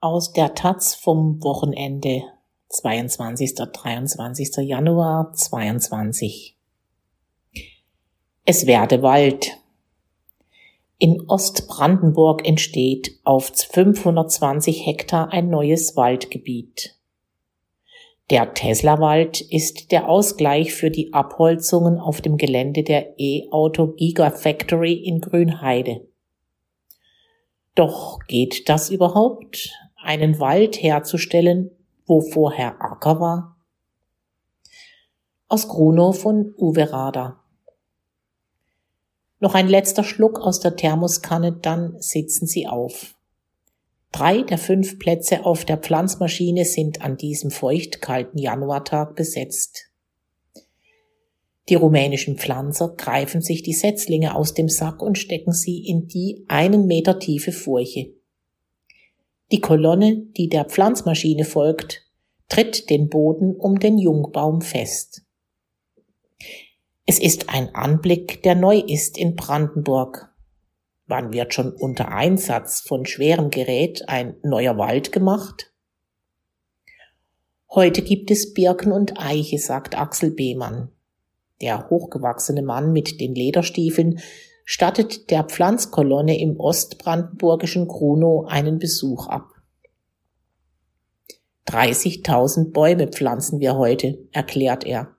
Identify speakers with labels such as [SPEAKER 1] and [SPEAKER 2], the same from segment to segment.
[SPEAKER 1] Aus der Taz vom Wochenende 22. 23. Januar 22. Es werde Wald. In Ostbrandenburg entsteht auf 520 Hektar ein neues Waldgebiet. Der Tesla-Wald ist der Ausgleich für die Abholzungen auf dem Gelände der E-Auto Gigafactory in Grünheide. Doch geht das überhaupt? Einen Wald herzustellen, wo vorher Acker war? Aus Grunow von Uwe Rader. Noch ein letzter Schluck aus der Thermoskanne, dann sitzen sie auf. Drei der fünf Plätze auf der Pflanzmaschine sind an diesem feuchtkalten Januartag besetzt. Die rumänischen Pflanzer greifen sich die Setzlinge aus dem Sack und stecken sie in die einen Meter tiefe Furche. Die Kolonne, die der Pflanzmaschine folgt, tritt den Boden um den Jungbaum fest. Es ist ein Anblick, der neu ist in Brandenburg. Wann wird schon unter Einsatz von schwerem Gerät ein neuer Wald gemacht? Heute gibt es Birken und Eiche, sagt Axel Behmann. Der hochgewachsene Mann mit den Lederstiefeln stattet der Pflanzkolonne im ostbrandenburgischen Grunow einen Besuch ab. 30.000 Bäume pflanzen wir heute, erklärt er.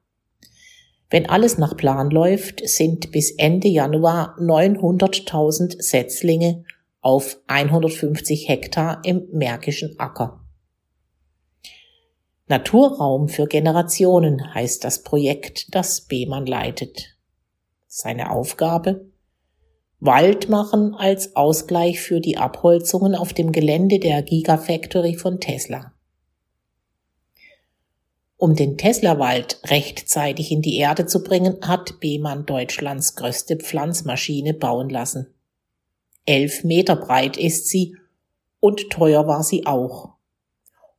[SPEAKER 1] Wenn alles nach Plan läuft, sind bis Ende Januar 900.000 Setzlinge auf 150 Hektar im Märkischen Acker. Naturraum für Generationen heißt das Projekt, das Behmann leitet. Seine Aufgabe? Wald machen als Ausgleich für die Abholzungen auf dem Gelände der Gigafactory von Tesla. Um den Tesla-Wald rechtzeitig in die Erde zu bringen, hat Behmann Deutschlands größte Pflanzmaschine bauen lassen. Elf Meter breit ist sie und teuer war sie auch.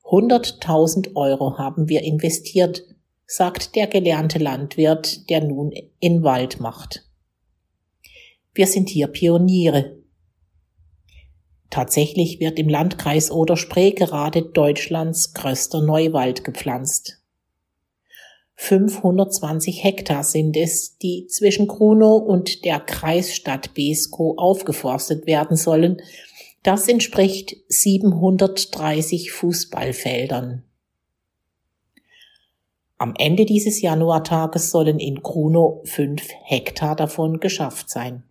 [SPEAKER 1] 100.000 Euro haben wir investiert, sagt der gelernte Landwirt, der nun in Wald macht. Wir sind hier Pioniere. Tatsächlich wird im Landkreis Oder-Spree gerade Deutschlands größter Neuwald gepflanzt. 520 Hektar sind es, die zwischen Grunow und der Kreisstadt Beskow aufgeforstet werden sollen. Das entspricht 730 Fußballfeldern. Am Ende dieses Januartages sollen in Grunow fünf Hektar davon geschafft sein.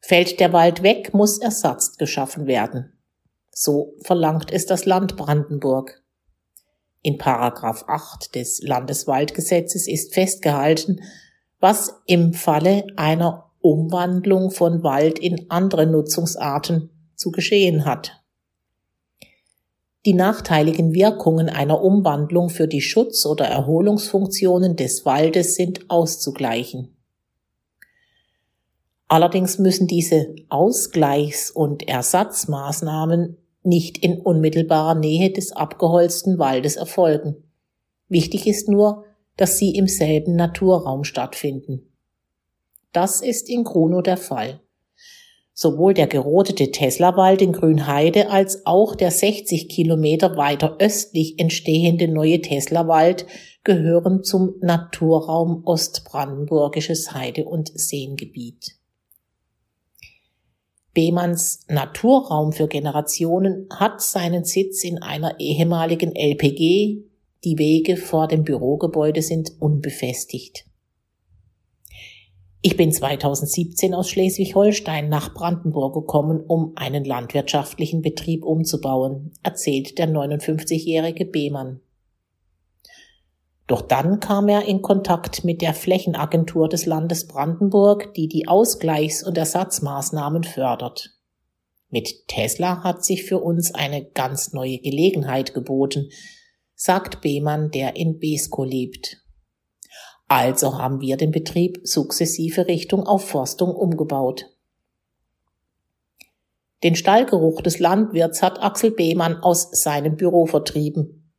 [SPEAKER 1] Fällt der Wald weg, muss Ersatz geschaffen werden. So verlangt es das Land Brandenburg. In Paragraph 8 des Landeswaldgesetzes ist festgehalten, was im Falle einer Umwandlung von Wald in andere Nutzungsarten zu geschehen hat. Die nachteiligen Wirkungen einer Umwandlung für die Schutz- oder Erholungsfunktionen des Waldes sind auszugleichen. Allerdings müssen diese Ausgleichs- und Ersatzmaßnahmen nicht in unmittelbarer Nähe des abgeholzten Waldes erfolgen. Wichtig ist nur, dass sie im selben Naturraum stattfinden. Das ist in Grunow der Fall. Sowohl der gerodete Tesla-Wald in Grünheide als auch der 60 Kilometer weiter östlich entstehende neue Tesla-Wald gehören zum Naturraum Ostbrandenburgisches Heide- und Seengebiet. Behmanns Naturraum für Generationen hat seinen Sitz in einer ehemaligen LPG. Die Wege vor dem Bürogebäude sind unbefestigt. Ich bin 2017 aus Schleswig-Holstein nach Brandenburg gekommen, um einen landwirtschaftlichen Betrieb umzubauen, erzählt der 59-jährige Behmann. Doch dann kam er in Kontakt mit der Flächenagentur des Landes Brandenburg, die die Ausgleichs- und Ersatzmaßnahmen fördert. Mit Tesla hat sich für uns eine ganz neue Gelegenheit geboten, sagt Behmann, der in Besko lebt. Also haben wir den Betrieb sukzessive Richtung Aufforstung umgebaut. Den Stallgeruch des Landwirts hat Axel Behmann aus seinem Büro vertrieben.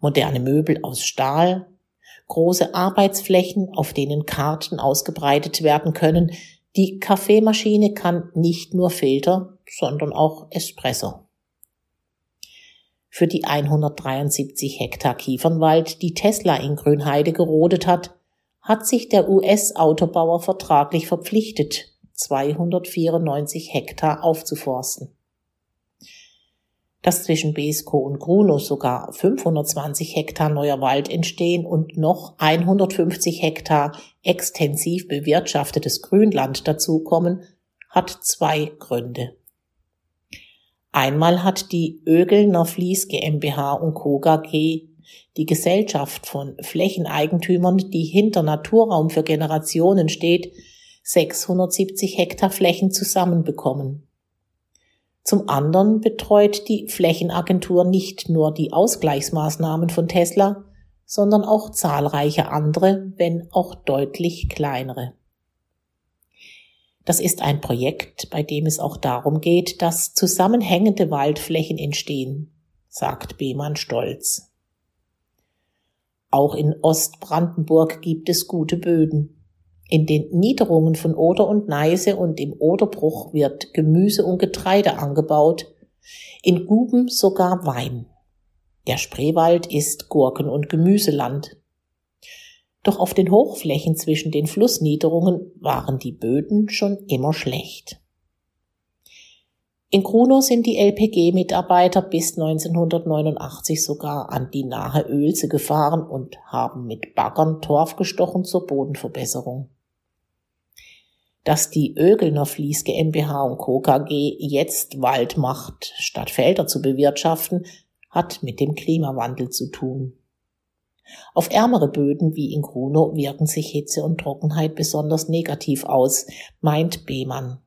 [SPEAKER 1] Moderne Möbel aus Stahl, große Arbeitsflächen, auf denen Karten ausgebreitet werden können. Die Kaffeemaschine kann nicht nur Filter, sondern auch Espresso. Für die 173 Hektar Kiefernwald, die Tesla in Grünheide gerodet hat, hat sich der US-Autobauer vertraglich verpflichtet, 294 Hektar aufzuforsten. Dass zwischen Besko und Gruno sogar 520 Hektar neuer Wald entstehen und noch 150 Hektar extensiv bewirtschaftetes Grünland dazukommen, hat zwei Gründe. Einmal hat die Ögelner Fließ GmbH und Co. KG die Gesellschaft von Flächeneigentümern, die hinter Naturraum für Generationen steht, 670 Hektar Flächen zusammenbekommen. Zum anderen betreut die Flächenagentur nicht nur die Ausgleichsmaßnahmen von Tesla, sondern auch zahlreiche andere, wenn auch deutlich kleinere. Das ist ein Projekt, bei dem es auch darum geht, dass zusammenhängende Waldflächen entstehen, sagt Behmann stolz. Auch in Ostbrandenburg gibt es gute Böden. In den Niederungen von Oder und Neise und im Oderbruch wird Gemüse und Getreide angebaut, in Guben sogar Wein. Der Spreewald ist Gurken- und Gemüseland. Doch auf den Hochflächen zwischen den Flussniederungen waren die Böden schon immer schlecht. In Kruno sind die LPG-Mitarbeiter bis 1989 sogar an die nahe Oelze gefahren und haben mit Baggern Torf gestochen zur Bodenverbesserung. Dass die Ögelner Fließ GmbH und Co. KG jetzt Wald macht, statt Felder zu bewirtschaften, hat mit dem Klimawandel zu tun. Auf ärmere Böden wie in Grunow wirken sich Hitze und Trockenheit besonders negativ aus, meint Behmann.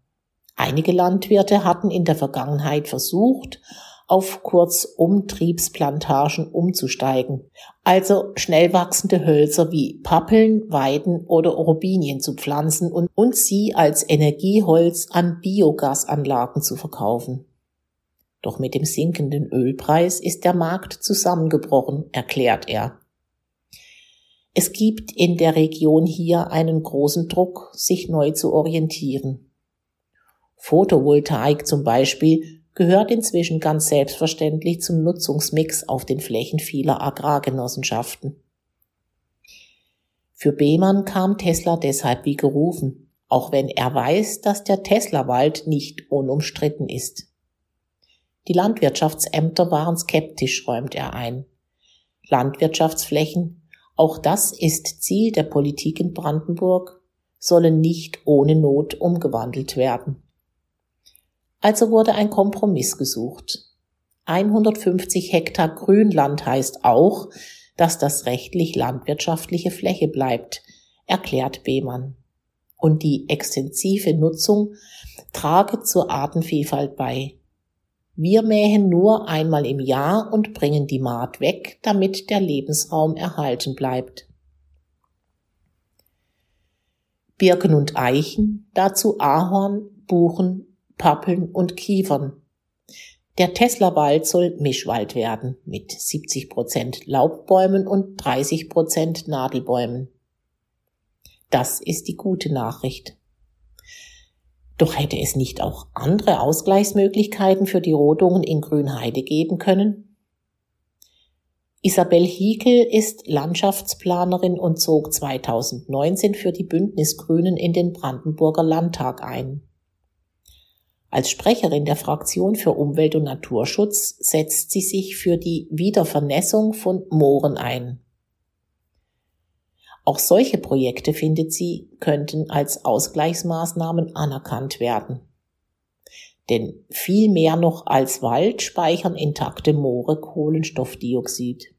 [SPEAKER 1] Einige Landwirte hatten in der Vergangenheit versucht, auf Kurzumtriebsplantagen umzusteigen, also schnell wachsende Hölzer wie Pappeln, Weiden oder Robinien zu pflanzen und, und sie als Energieholz an Biogasanlagen zu verkaufen. Doch mit dem sinkenden Ölpreis ist der Markt zusammengebrochen, erklärt er. Es gibt in der Region hier einen großen Druck, sich neu zu orientieren. Photovoltaik zum Beispiel gehört inzwischen ganz selbstverständlich zum Nutzungsmix auf den Flächen vieler Agrargenossenschaften. Für Behmann kam Tesla deshalb wie gerufen, auch wenn er weiß, dass der Tesla-Wald nicht unumstritten ist. Die Landwirtschaftsämter waren skeptisch, räumt er ein. Landwirtschaftsflächen auch das ist Ziel der Politik in Brandenburg, sollen nicht ohne Not umgewandelt werden. Also wurde ein Kompromiss gesucht. 150 Hektar Grünland heißt auch, dass das rechtlich landwirtschaftliche Fläche bleibt, erklärt Behmann. Und die extensive Nutzung trage zur Artenvielfalt bei. Wir mähen nur einmal im Jahr und bringen die Maat weg, damit der Lebensraum erhalten bleibt. Birken und Eichen, dazu Ahorn, Buchen, Pappeln und Kiefern. Der Tesla-Wald soll Mischwald werden mit 70 Prozent Laubbäumen und 30 Prozent Nadelbäumen. Das ist die gute Nachricht. Doch hätte es nicht auch andere Ausgleichsmöglichkeiten für die Rodungen in Grünheide geben können? Isabel Hiekel ist Landschaftsplanerin und zog 2019 für die Bündnisgrünen in den Brandenburger Landtag ein. Als Sprecherin der Fraktion für Umwelt und Naturschutz setzt sie sich für die Wiedervernässung von Mooren ein. Auch solche Projekte, findet sie, könnten als Ausgleichsmaßnahmen anerkannt werden. Denn viel mehr noch als Wald speichern intakte Moore Kohlenstoffdioxid.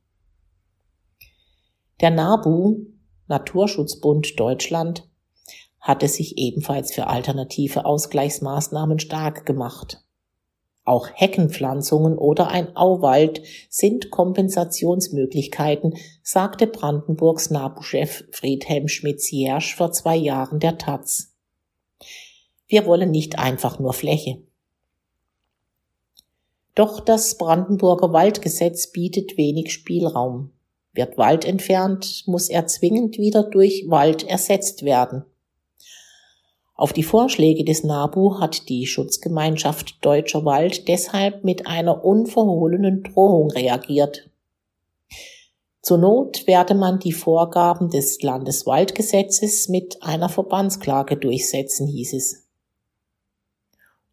[SPEAKER 1] Der NABU, Naturschutzbund Deutschland, hatte sich ebenfalls für alternative Ausgleichsmaßnahmen stark gemacht. Auch Heckenpflanzungen oder ein Auwald sind Kompensationsmöglichkeiten, sagte Brandenburgs NABU-Chef Friedhelm Schmitz-Jersch vor zwei Jahren der Taz. Wir wollen nicht einfach nur Fläche. Doch das Brandenburger Waldgesetz bietet wenig Spielraum. Wird Wald entfernt, muss er zwingend wieder durch Wald ersetzt werden. Auf die Vorschläge des NABU hat die Schutzgemeinschaft Deutscher Wald deshalb mit einer unverhohlenen Drohung reagiert. Zur Not werde man die Vorgaben des Landeswaldgesetzes mit einer Verbandsklage durchsetzen, hieß es.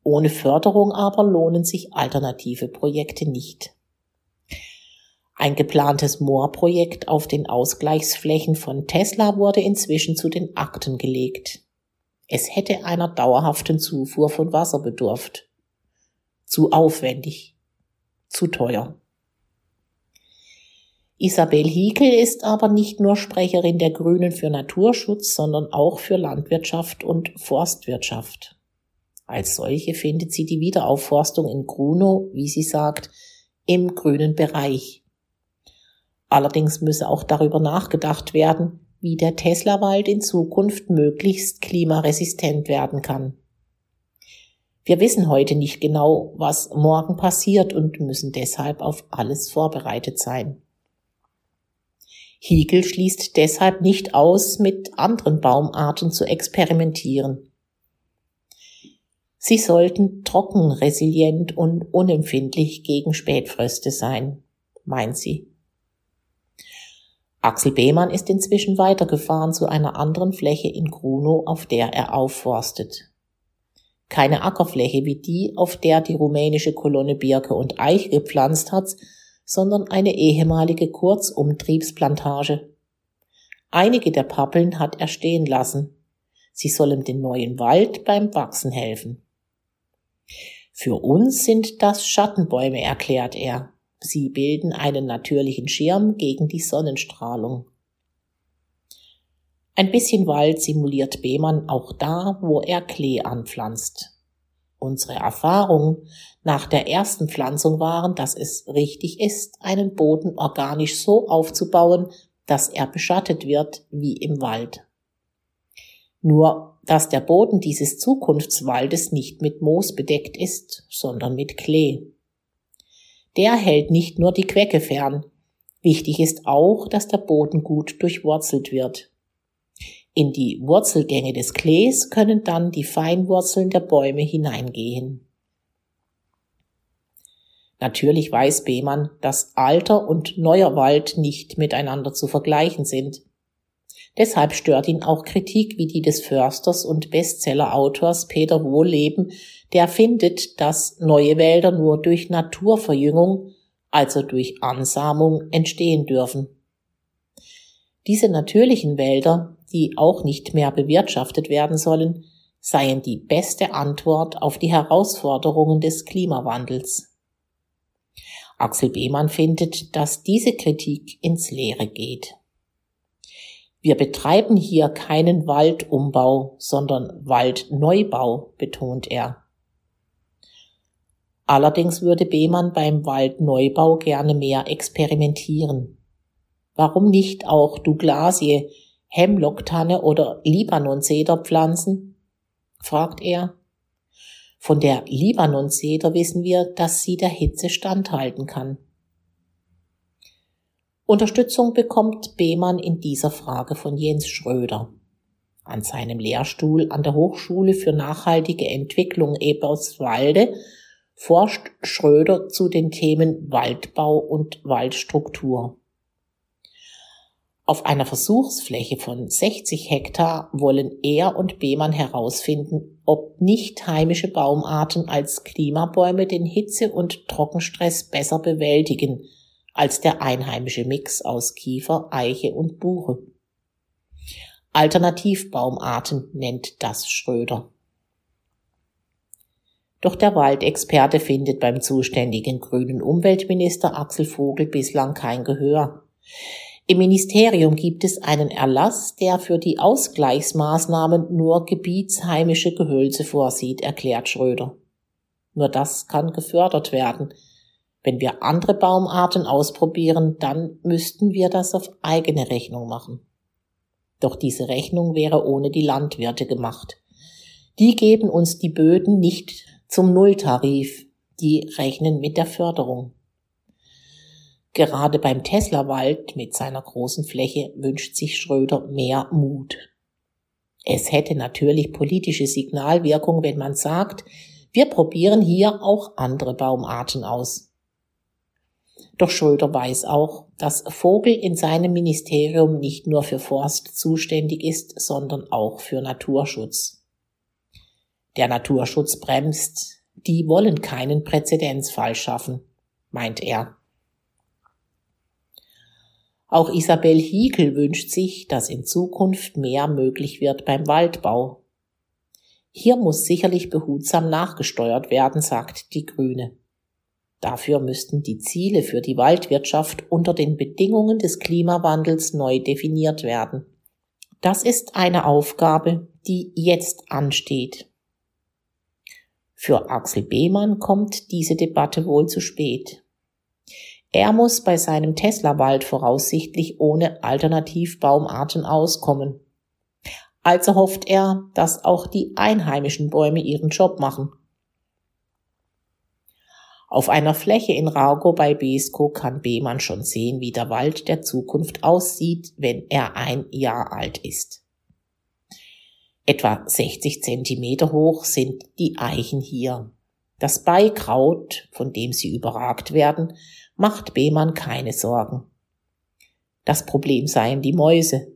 [SPEAKER 1] Ohne Förderung aber lohnen sich alternative Projekte nicht. Ein geplantes Moorprojekt auf den Ausgleichsflächen von Tesla wurde inzwischen zu den Akten gelegt. Es hätte einer dauerhaften Zufuhr von Wasser bedurft. Zu aufwendig. Zu teuer. Isabel Hiekel ist aber nicht nur Sprecherin der Grünen für Naturschutz, sondern auch für Landwirtschaft und Forstwirtschaft. Als solche findet sie die Wiederaufforstung in Grunow, wie sie sagt, im grünen Bereich. Allerdings müsse auch darüber nachgedacht werden, wie der Teslawald in Zukunft möglichst klimaresistent werden kann. Wir wissen heute nicht genau, was morgen passiert und müssen deshalb auf alles vorbereitet sein. Hiegel schließt deshalb nicht aus, mit anderen Baumarten zu experimentieren. Sie sollten trocken, resilient und unempfindlich gegen Spätfröste sein, meint sie. Axel Behmann ist inzwischen weitergefahren zu einer anderen Fläche in Grunow, auf der er aufforstet. Keine Ackerfläche wie die, auf der die rumänische Kolonne Birke und Eiche gepflanzt hat, sondern eine ehemalige Kurzumtriebsplantage. Einige der Pappeln hat er stehen lassen. Sie sollen den neuen Wald beim Wachsen helfen. Für uns sind das Schattenbäume, erklärt er. Sie bilden einen natürlichen Schirm gegen die Sonnenstrahlung. Ein bisschen Wald simuliert Behmann auch da, wo er Klee anpflanzt. Unsere Erfahrungen nach der ersten Pflanzung waren, dass es richtig ist, einen Boden organisch so aufzubauen, dass er beschattet wird wie im Wald. Nur, dass der Boden dieses Zukunftswaldes nicht mit Moos bedeckt ist, sondern mit Klee. Der hält nicht nur die Quecke fern. Wichtig ist auch, dass der Boden gut durchwurzelt wird. In die Wurzelgänge des Klees können dann die Feinwurzeln der Bäume hineingehen. Natürlich weiß Behmann, dass alter und neuer Wald nicht miteinander zu vergleichen sind. Deshalb stört ihn auch Kritik wie die des Försters und Bestseller-Autors Peter Wohlleben, der findet, dass neue Wälder nur durch Naturverjüngung, also durch Ansamung, entstehen dürfen. Diese natürlichen Wälder, die auch nicht mehr bewirtschaftet werden sollen, seien die beste Antwort auf die Herausforderungen des Klimawandels. Axel Behmann findet, dass diese Kritik ins Leere geht. Wir betreiben hier keinen Waldumbau, sondern Waldneubau, betont er. Allerdings würde Behmann beim Waldneubau gerne mehr experimentieren. Warum nicht auch Douglasie, Hemlocktanne oder Libanonseder pflanzen? fragt er. Von der Libanonseder wissen wir, dass sie der Hitze standhalten kann. Unterstützung bekommt Behmann in dieser Frage von Jens Schröder. An seinem Lehrstuhl an der Hochschule für nachhaltige Entwicklung Eberswalde forscht Schröder zu den Themen Waldbau und Waldstruktur. Auf einer Versuchsfläche von 60 Hektar wollen er und Behmann herausfinden, ob nicht heimische Baumarten als Klimabäume den Hitze- und Trockenstress besser bewältigen – als der einheimische Mix aus Kiefer, Eiche und Buche. Alternativbaumarten nennt das Schröder. Doch der Waldexperte findet beim zuständigen grünen Umweltminister Axel Vogel bislang kein Gehör. Im Ministerium gibt es einen Erlass, der für die Ausgleichsmaßnahmen nur gebietsheimische Gehölze vorsieht, erklärt Schröder. Nur das kann gefördert werden, wenn wir andere Baumarten ausprobieren, dann müssten wir das auf eigene Rechnung machen. Doch diese Rechnung wäre ohne die Landwirte gemacht. Die geben uns die Böden nicht zum Nulltarif, die rechnen mit der Förderung. Gerade beim Tesla-Wald mit seiner großen Fläche wünscht sich Schröder mehr Mut. Es hätte natürlich politische Signalwirkung, wenn man sagt, wir probieren hier auch andere Baumarten aus. Doch Schröder weiß auch, dass Vogel in seinem Ministerium nicht nur für Forst zuständig ist, sondern auch für Naturschutz. Der Naturschutz bremst, die wollen keinen Präzedenzfall schaffen, meint er. Auch Isabel Hiekel wünscht sich, dass in Zukunft mehr möglich wird beim Waldbau. Hier muss sicherlich behutsam nachgesteuert werden, sagt die Grüne. Dafür müssten die Ziele für die Waldwirtschaft unter den Bedingungen des Klimawandels neu definiert werden. Das ist eine Aufgabe, die jetzt ansteht. Für Axel Behmann kommt diese Debatte wohl zu spät. Er muss bei seinem Tesla-Wald voraussichtlich ohne Alternativbaumarten auskommen. Also hofft er, dass auch die einheimischen Bäume ihren Job machen. Auf einer Fläche in Raugo bei Besko kann Behmann schon sehen, wie der Wald der Zukunft aussieht, wenn er ein Jahr alt ist. Etwa 60 Zentimeter hoch sind die Eichen hier. Das Beikraut, von dem sie überragt werden, macht Behmann keine Sorgen. Das Problem seien die Mäuse.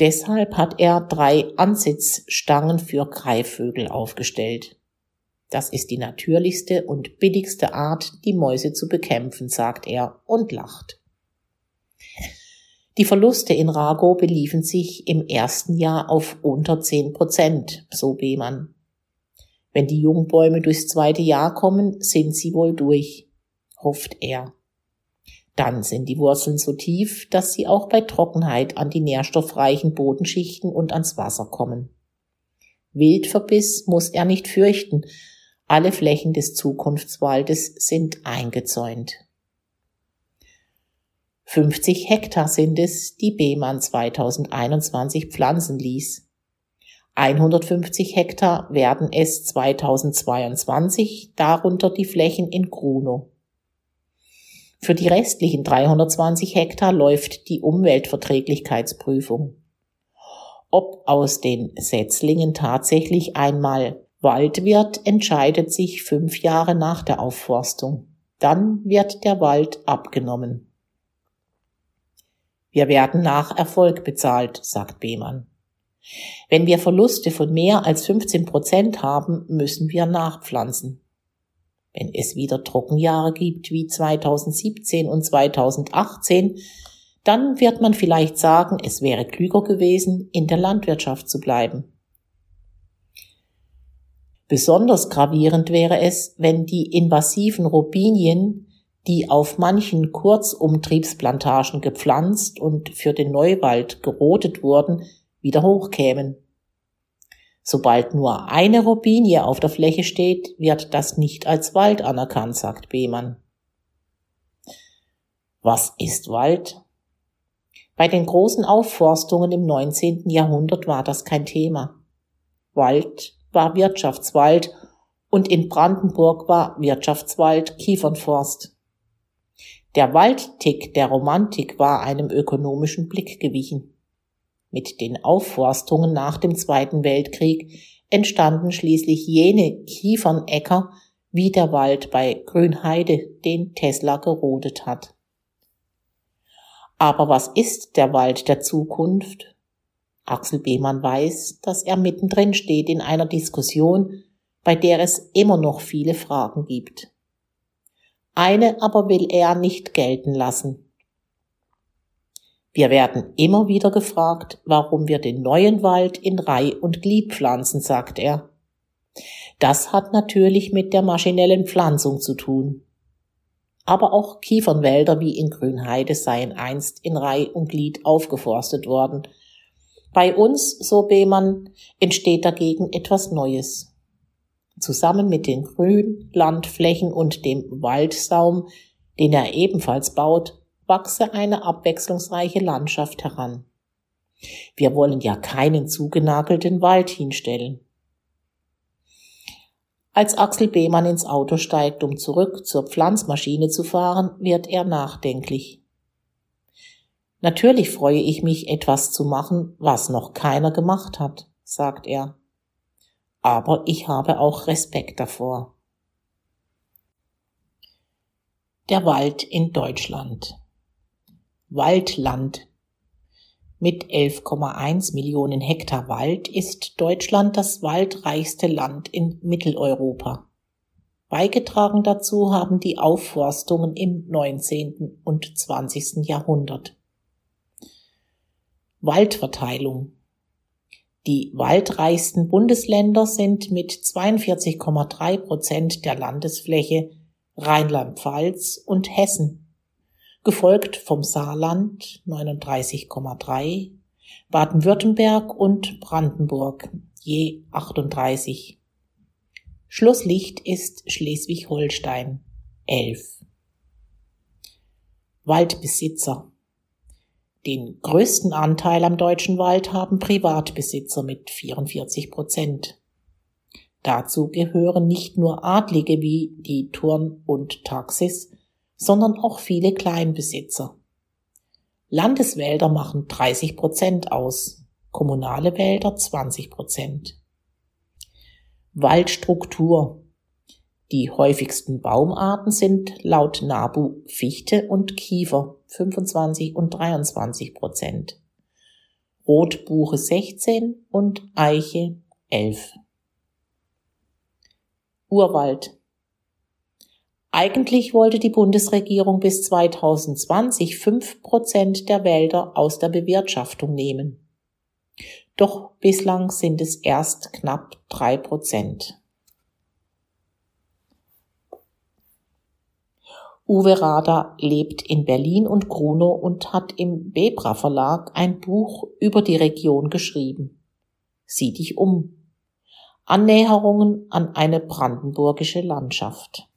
[SPEAKER 1] Deshalb hat er drei Ansitzstangen für Greifvögel aufgestellt. Das ist die natürlichste und billigste Art, die Mäuse zu bekämpfen, sagt er und lacht. Die Verluste in Rago beliefen sich im ersten Jahr auf unter zehn Prozent, so Behmann. Wenn die Jungbäume durchs zweite Jahr kommen, sind sie wohl durch, hofft er. Dann sind die Wurzeln so tief, dass sie auch bei Trockenheit an die nährstoffreichen Bodenschichten und ans Wasser kommen. Wildverbiss muss er nicht fürchten. Alle Flächen des Zukunftswaldes sind eingezäunt. 50 Hektar sind es, die Behmann 2021 pflanzen ließ. 150 Hektar werden es 2022, darunter die Flächen in Grunow. Für die restlichen 320 Hektar läuft die Umweltverträglichkeitsprüfung. Ob aus den Setzlingen tatsächlich einmal Wald wird, entscheidet sich fünf Jahre nach der Aufforstung. Dann wird der Wald abgenommen. Wir werden nach Erfolg bezahlt, sagt Behmann. Wenn wir Verluste von mehr als 15 Prozent haben, müssen wir nachpflanzen. Wenn es wieder Trockenjahre gibt wie 2017 und 2018, dann wird man vielleicht sagen, es wäre klüger gewesen, in der Landwirtschaft zu bleiben. Besonders gravierend wäre es, wenn die invasiven Robinien die auf manchen Kurzumtriebsplantagen gepflanzt und für den Neuwald gerodet wurden, wieder hochkämen. Sobald nur eine Robinie auf der Fläche steht, wird das nicht als Wald anerkannt, sagt Behmann. Was ist Wald? Bei den großen Aufforstungen im 19. Jahrhundert war das kein Thema. Wald war Wirtschaftswald und in Brandenburg war Wirtschaftswald Kiefernforst. Der Waldtick der Romantik war einem ökonomischen Blick gewichen. Mit den Aufforstungen nach dem Zweiten Weltkrieg entstanden schließlich jene Kiefernäcker wie der Wald bei Grünheide, den Tesla gerodet hat. Aber was ist der Wald der Zukunft? Axel Behmann weiß, dass er mittendrin steht in einer Diskussion, bei der es immer noch viele Fragen gibt. Eine aber will er nicht gelten lassen. Wir werden immer wieder gefragt, warum wir den neuen Wald in Reih und Glied pflanzen, sagt er. Das hat natürlich mit der maschinellen Pflanzung zu tun. Aber auch Kiefernwälder wie in Grünheide seien einst in Reih und Glied aufgeforstet worden. Bei uns, so Behmann, entsteht dagegen etwas Neues. Zusammen mit den Grünlandflächen und dem Waldsaum, den er ebenfalls baut, wachse eine abwechslungsreiche Landschaft heran. Wir wollen ja keinen zugenagelten Wald hinstellen. Als Axel Behmann ins Auto steigt, um zurück zur Pflanzmaschine zu fahren, wird er nachdenklich. Natürlich freue ich mich, etwas zu machen, was noch keiner gemacht hat, sagt er. Aber ich habe auch Respekt davor. Der Wald in Deutschland. Waldland. Mit 11,1 Millionen Hektar Wald ist Deutschland das waldreichste Land in Mitteleuropa. Beigetragen dazu haben die Aufforstungen im 19. und 20. Jahrhundert. Waldverteilung. Die waldreichsten Bundesländer sind mit 42,3 Prozent der Landesfläche Rheinland-Pfalz und Hessen, gefolgt vom Saarland 39,3, Baden-Württemberg und Brandenburg je 38. Schlusslicht ist Schleswig-Holstein 11. Waldbesitzer den größten Anteil am deutschen Wald haben Privatbesitzer mit 44 Prozent. Dazu gehören nicht nur Adlige wie die Turn und Taxis, sondern auch viele Kleinbesitzer. Landeswälder machen 30 Prozent aus, kommunale Wälder 20 Prozent. Waldstruktur die häufigsten Baumarten sind laut NABU Fichte und Kiefer 25 und 23 Prozent, Rotbuche 16 und Eiche 11. Urwald eigentlich wollte die Bundesregierung bis 2020 fünf Prozent der Wälder aus der Bewirtschaftung nehmen. Doch bislang sind es erst knapp drei Prozent. Uwe Rader lebt in Berlin und Grunow und hat im Bebra Verlag ein Buch über die Region geschrieben. Sieh dich um. Annäherungen an eine brandenburgische Landschaft.